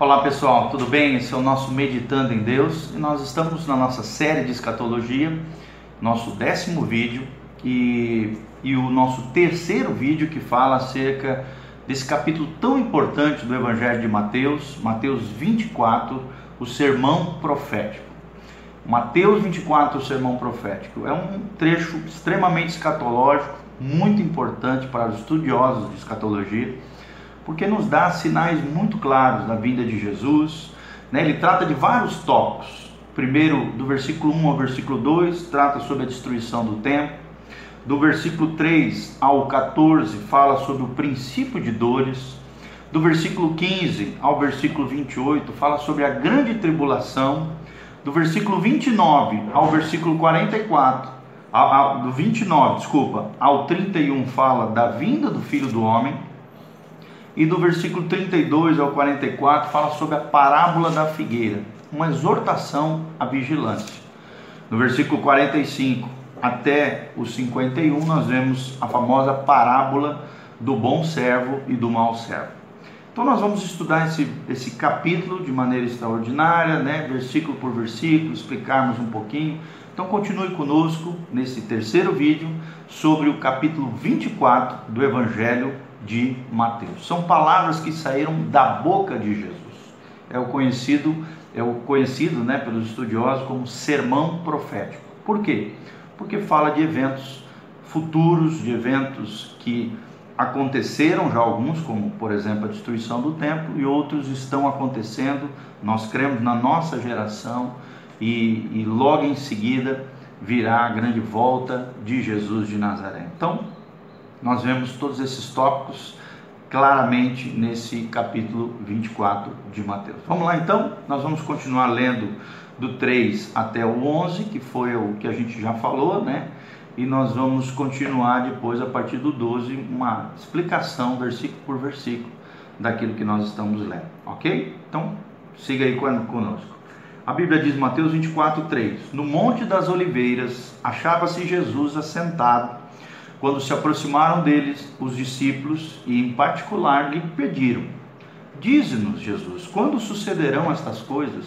Olá pessoal, tudo bem? Esse é o nosso Meditando em Deus e nós estamos na nossa série de escatologia, nosso décimo vídeo e, e o nosso terceiro vídeo que fala acerca desse capítulo tão importante do Evangelho de Mateus, Mateus 24, o sermão profético. Mateus 24, o sermão profético, é um trecho extremamente escatológico, muito importante para os estudiosos de escatologia porque nos dá sinais muito claros da vinda de Jesus. Né? Ele trata de vários tópicos. Primeiro, do versículo 1 ao versículo 2, trata sobre a destruição do templo. Do versículo 3 ao 14, fala sobre o princípio de dores. Do versículo 15 ao versículo 28, fala sobre a grande tribulação. Do versículo 29 ao versículo 44, do 29, desculpa, ao 31, fala da vinda do Filho do Homem. E do versículo 32 ao 44 fala sobre a parábola da figueira, uma exortação à vigilância. No versículo 45 até o 51 nós vemos a famosa parábola do bom servo e do mau servo. Então nós vamos estudar esse, esse capítulo de maneira extraordinária, né? versículo por versículo, explicarmos um pouquinho. Então continue conosco nesse terceiro vídeo sobre o capítulo 24 do Evangelho de Mateus. São palavras que saíram da boca de Jesus. É o conhecido, é o conhecido, né, pelos estudiosos como sermão profético. Por quê? Porque fala de eventos futuros, de eventos que aconteceram já alguns, como por exemplo a destruição do templo, e outros estão acontecendo. Nós cremos na nossa geração e, e logo em seguida virá a grande volta de Jesus de Nazaré. Então, nós vemos todos esses tópicos claramente nesse capítulo 24 de Mateus. Vamos lá então, nós vamos continuar lendo do 3 até o 11, que foi o que a gente já falou, né? E nós vamos continuar depois, a partir do 12, uma explicação, versículo por versículo, daquilo que nós estamos lendo, ok? Então, siga aí conosco. A Bíblia diz, Mateus 24, 3: No Monte das Oliveiras achava-se Jesus assentado quando se aproximaram deles os discípulos e, em particular, lhe pediram: Dize-nos, Jesus, quando sucederão estas coisas?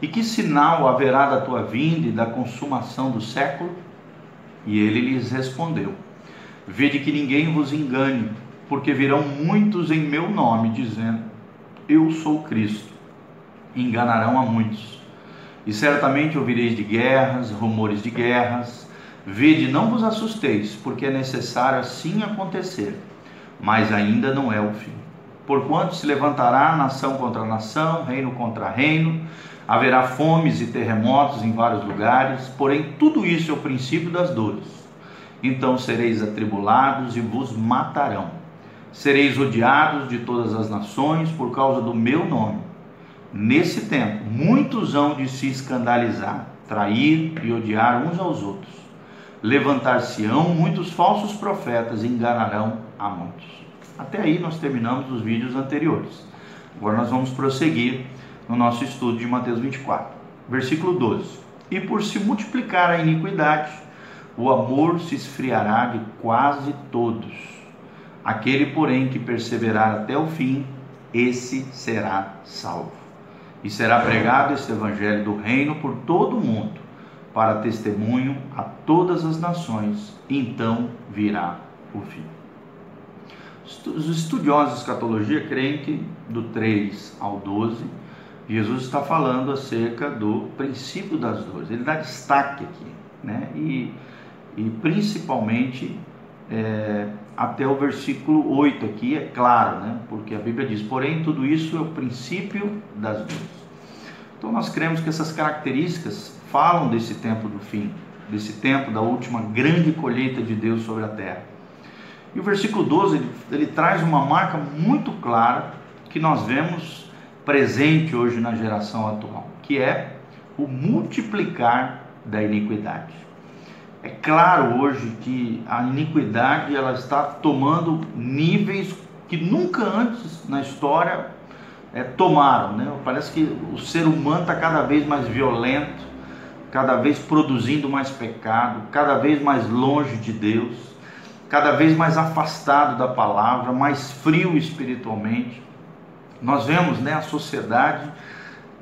E que sinal haverá da tua vinda e da consumação do século? E ele lhes respondeu: Vede que ninguém vos engane, porque virão muitos em meu nome, dizendo: Eu sou Cristo. Enganarão a muitos. E certamente ouvireis de guerras, rumores de guerras Vede, não vos assusteis, porque é necessário assim acontecer, mas ainda não é o fim. Porquanto se levantará nação contra nação, reino contra reino, haverá fomes e terremotos em vários lugares, porém tudo isso é o princípio das dores. Então sereis atribulados e vos matarão. Sereis odiados de todas as nações por causa do meu nome. Nesse tempo, muitos hão de se escandalizar, trair e odiar uns aos outros levantar-se-ão muitos falsos profetas e enganarão a muitos. Até aí nós terminamos os vídeos anteriores. Agora nós vamos prosseguir no nosso estudo de Mateus 24, versículo 12. E por se multiplicar a iniquidade, o amor se esfriará de quase todos. Aquele, porém, que perseverar até o fim, esse será salvo. E será pregado este evangelho do reino por todo o mundo para testemunho a todas as nações, então virá o fim. Os estudiosos de escatologia creem que do 3 ao 12, Jesus está falando acerca do princípio das dores. Ele dá destaque aqui, né? E, e principalmente é, até o versículo 8 aqui, é claro, né? Porque a Bíblia diz: porém, tudo isso é o princípio das dores. Então, nós cremos que essas características falam desse tempo do fim, desse tempo da última grande colheita de Deus sobre a terra. E o versículo 12 ele, ele traz uma marca muito clara que nós vemos presente hoje na geração atual, que é o multiplicar da iniquidade. É claro hoje que a iniquidade ela está tomando níveis que nunca antes na história é, tomaram. Né? Parece que o ser humano está cada vez mais violento, cada vez produzindo mais pecado, cada vez mais longe de Deus, cada vez mais afastado da palavra, mais frio espiritualmente. Nós vemos né, a sociedade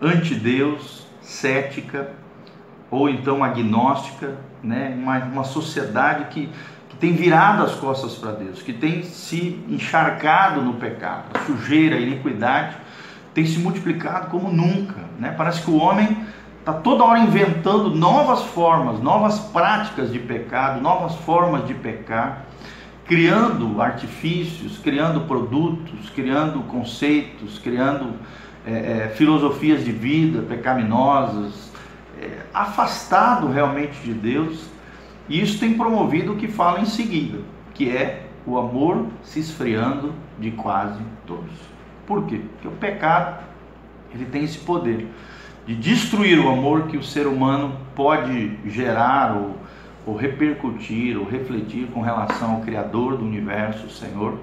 anti-Deus, cética, ou então agnóstica, né, uma, uma sociedade que, que tem virado as costas para Deus, que tem se encharcado no pecado, a sujeira, a iniquidade tem se multiplicado como nunca. Né? Parece que o homem está toda hora inventando novas formas, novas práticas de pecado, novas formas de pecar, criando artifícios, criando produtos, criando conceitos, criando é, é, filosofias de vida pecaminosas, é, afastado realmente de Deus. E isso tem promovido o que fala em seguida, que é o amor se esfriando de quase todos. Por quê? Porque o pecado ele tem esse poder de destruir o amor que o ser humano pode gerar ou, ou repercutir ou refletir com relação ao Criador do universo, o Senhor,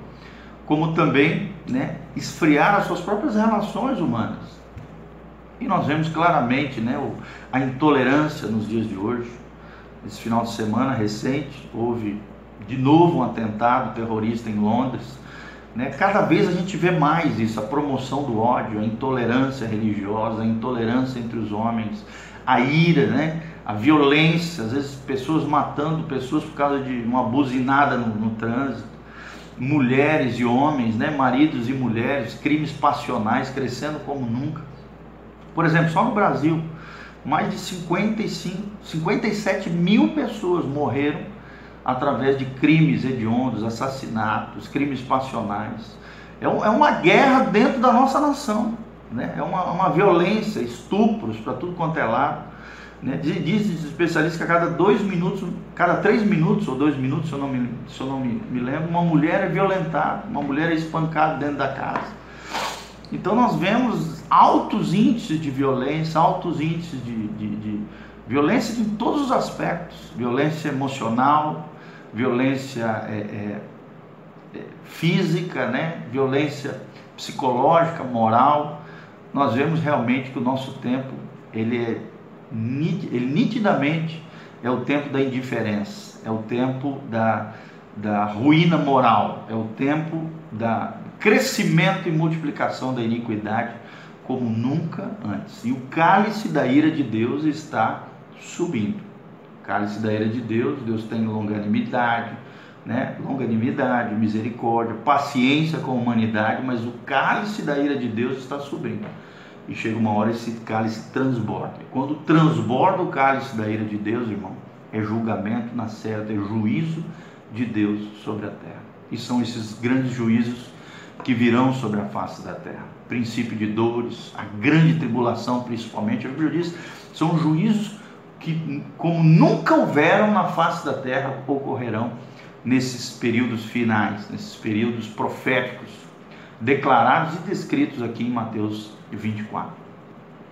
como também né, esfriar as suas próprias relações humanas. E nós vemos claramente né, a intolerância nos dias de hoje. Esse final de semana recente houve de novo um atentado terrorista em Londres né? Cada vez a gente vê mais isso, a promoção do ódio, a intolerância religiosa, a intolerância entre os homens, a ira, né? a violência, às vezes pessoas matando pessoas por causa de uma buzinada no, no trânsito, mulheres e homens, né? maridos e mulheres, crimes passionais crescendo como nunca. Por exemplo, só no Brasil, mais de 55, 57 mil pessoas morreram através de crimes hediondos, assassinatos, crimes passionais. É, um, é uma guerra dentro da nossa nação, né? é uma, uma violência, estupros para tudo quanto é lado. Né? Diz, diz especialistas que a cada dois minutos, cada três minutos ou dois minutos, se eu não, me, se eu não me, me lembro, uma mulher é violentada, uma mulher é espancada dentro da casa. Então nós vemos altos índices de violência, altos índices de, de, de violência em todos os aspectos, violência emocional, violência é, é, é, física, né? violência psicológica, moral, nós vemos realmente que o nosso tempo ele é ele nitidamente é o tempo da indiferença, é o tempo da, da ruína moral, é o tempo da crescimento e multiplicação da iniquidade como nunca antes. E o cálice da ira de Deus está subindo cálice da ira de Deus, Deus tem longanimidade, né? longanimidade, misericórdia, paciência com a humanidade, mas o cálice da ira de Deus está subindo. E chega uma hora esse cálice transborda. E quando transborda o cálice da ira de Deus, irmão, é julgamento na certa, é juízo de Deus sobre a terra. E são esses grandes juízos que virão sobre a face da terra. Princípio de dores, a grande tribulação, principalmente, a Bíblia diz, são juízos que, como nunca houveram na face da terra, ocorrerão nesses períodos finais, nesses períodos proféticos, declarados e descritos aqui em Mateus 24.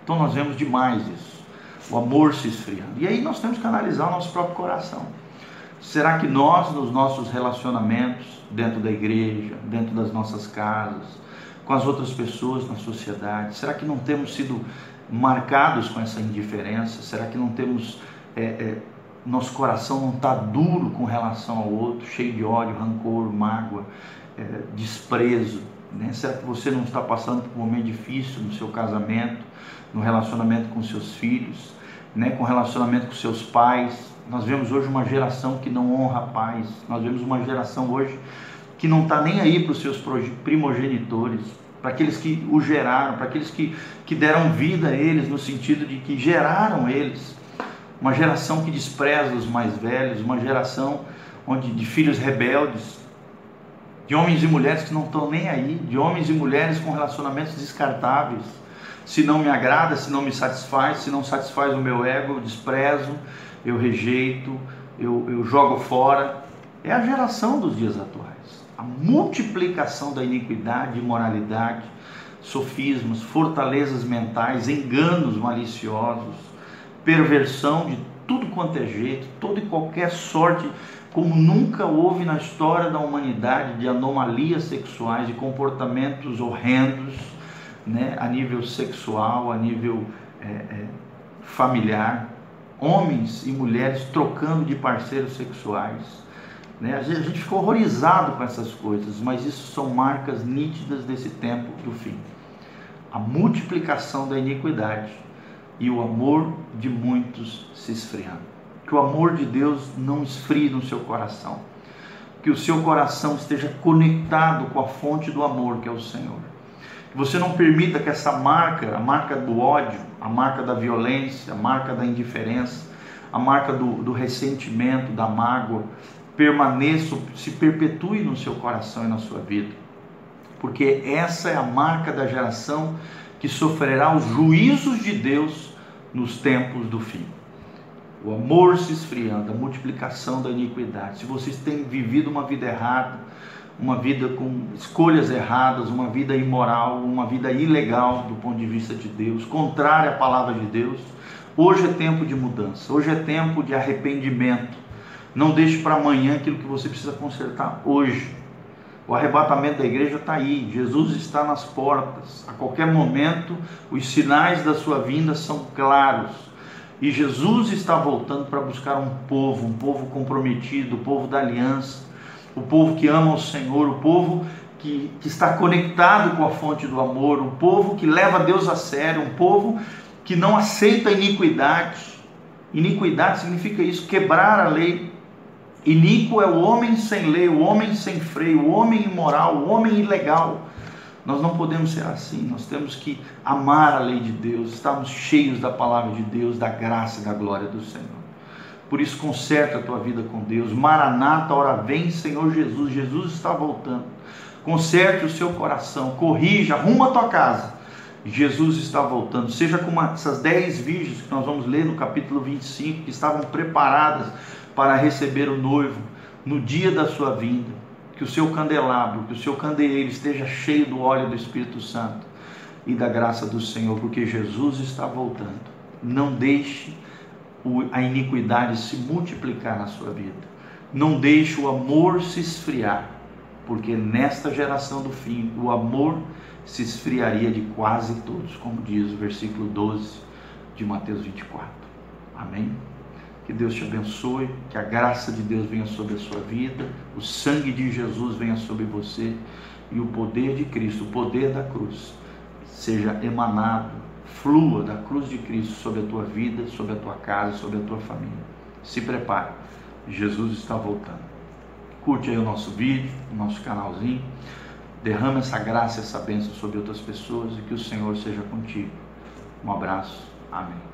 Então nós vemos demais isso, o amor se esfriando. E aí nós temos que analisar o nosso próprio coração. Será que nós, nos nossos relacionamentos, dentro da igreja, dentro das nossas casas, com as outras pessoas na sociedade, será que não temos sido marcados com essa indiferença? Será que não temos, é, é, nosso coração não está duro com relação ao outro, cheio de ódio, rancor, mágoa, é, desprezo? Né? Será que você não está passando por um momento difícil no seu casamento, no relacionamento com seus filhos, né? com relacionamento com seus pais? Nós vemos hoje uma geração que não honra pais, nós vemos uma geração hoje que não está nem aí para os seus primogenitores, para aqueles que o geraram, para aqueles que, que deram vida a eles, no sentido de que geraram eles. Uma geração que despreza os mais velhos, uma geração onde, de filhos rebeldes, de homens e mulheres que não estão nem aí, de homens e mulheres com relacionamentos descartáveis. Se não me agrada, se não me satisfaz, se não satisfaz o meu ego, eu desprezo, eu rejeito, eu, eu jogo fora. É a geração dos dias atuais a multiplicação da iniquidade, imoralidade, sofismas, fortalezas mentais, enganos maliciosos, perversão de tudo quanto é jeito, toda e qualquer sorte, como nunca houve na história da humanidade, de anomalias sexuais, de comportamentos horrendos, né, a nível sexual, a nível é, é, familiar, homens e mulheres trocando de parceiros sexuais né? A gente fica horrorizado com essas coisas, mas isso são marcas nítidas desse tempo do fim. a multiplicação da iniquidade e o amor de muitos se esfriando. Que o amor de Deus não esfrie no seu coração. Que o seu coração esteja conectado com a fonte do amor, que é o Senhor. Que você não permita que essa marca, a marca do ódio, a marca da violência, a marca da indiferença, a marca do, do ressentimento, da mágoa, permaneça, se perpetue no seu coração e na sua vida. Porque essa é a marca da geração que sofrerá os juízos de Deus nos tempos do fim. O amor se esfriando, a multiplicação da iniquidade. Se vocês têm vivido uma vida errada, uma vida com escolhas erradas, uma vida imoral, uma vida ilegal do ponto de vista de Deus, contrária à palavra de Deus, hoje é tempo de mudança, hoje é tempo de arrependimento. Não deixe para amanhã aquilo que você precisa consertar hoje. O arrebatamento da igreja está aí, Jesus está nas portas. A qualquer momento, os sinais da sua vinda são claros. E Jesus está voltando para buscar um povo, um povo comprometido, o povo da aliança, o povo que ama o Senhor, o povo que, que está conectado com a fonte do amor, o povo que leva Deus a sério, um povo que não aceita iniquidade. Iniquidade significa isso, quebrar a lei. Iníquo é o homem sem lei, o homem sem freio, o homem imoral, o homem ilegal. Nós não podemos ser assim, nós temos que amar a lei de Deus, estarmos cheios da palavra de Deus, da graça e da glória do Senhor. Por isso, conserta a tua vida com Deus. Maranata, hora vem, Senhor Jesus. Jesus está voltando. Conserte o seu coração, corrija, arruma a tua casa. Jesus está voltando. Seja como essas dez virgens que nós vamos ler no capítulo 25, que estavam preparadas para receber o noivo no dia da sua vinda. Que o seu candelabro, que o seu candeeiro esteja cheio do óleo do Espírito Santo e da graça do Senhor, porque Jesus está voltando. Não deixe a iniquidade se multiplicar na sua vida. Não deixe o amor se esfriar, porque nesta geração do fim, o amor se esfriaria de quase todos, como diz o versículo 12 de Mateus 24. Amém? Que Deus te abençoe, que a graça de Deus venha sobre a sua vida, o sangue de Jesus venha sobre você e o poder de Cristo, o poder da cruz, seja emanado, flua da cruz de Cristo sobre a tua vida, sobre a tua casa, sobre a tua família. Se prepare, Jesus está voltando. Curte aí o nosso vídeo, o nosso canalzinho. Derrama essa graça, essa bênção sobre outras pessoas e que o Senhor seja contigo. Um abraço. Amém.